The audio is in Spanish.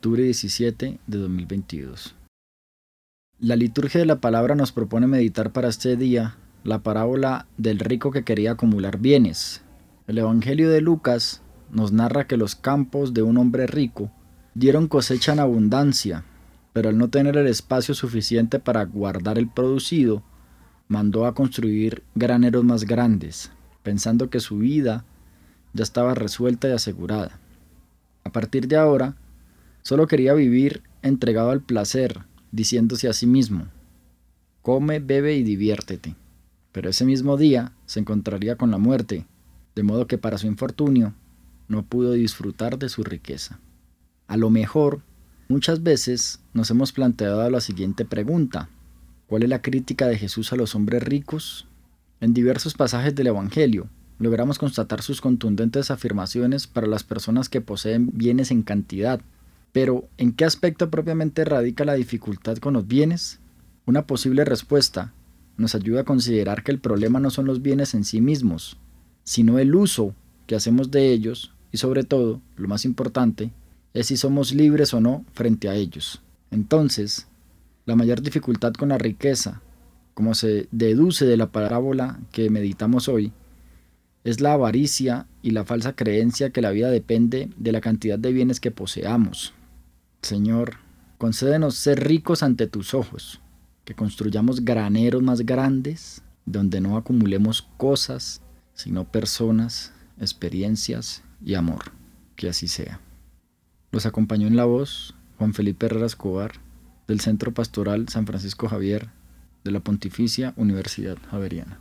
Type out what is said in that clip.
octubre 17 de 2022. La liturgia de la palabra nos propone meditar para este día la parábola del rico que quería acumular bienes. El Evangelio de Lucas nos narra que los campos de un hombre rico dieron cosecha en abundancia, pero al no tener el espacio suficiente para guardar el producido, mandó a construir graneros más grandes, pensando que su vida ya estaba resuelta y asegurada. A partir de ahora, solo quería vivir entregado al placer, diciéndose a sí mismo, come, bebe y diviértete. Pero ese mismo día se encontraría con la muerte, de modo que para su infortunio no pudo disfrutar de su riqueza. A lo mejor, muchas veces nos hemos planteado la siguiente pregunta. ¿Cuál es la crítica de Jesús a los hombres ricos? En diversos pasajes del Evangelio, logramos constatar sus contundentes afirmaciones para las personas que poseen bienes en cantidad. Pero, ¿en qué aspecto propiamente radica la dificultad con los bienes? Una posible respuesta nos ayuda a considerar que el problema no son los bienes en sí mismos, sino el uso que hacemos de ellos y sobre todo, lo más importante, es si somos libres o no frente a ellos. Entonces, la mayor dificultad con la riqueza, como se deduce de la parábola que meditamos hoy, es la avaricia y la falsa creencia que la vida depende de la cantidad de bienes que poseamos. Señor, concédenos ser ricos ante tus ojos, que construyamos graneros más grandes, donde no acumulemos cosas, sino personas, experiencias y amor. Que así sea. Los acompañó en la voz Juan Felipe Herrera Escobar, del Centro Pastoral San Francisco Javier, de la Pontificia Universidad Javeriana.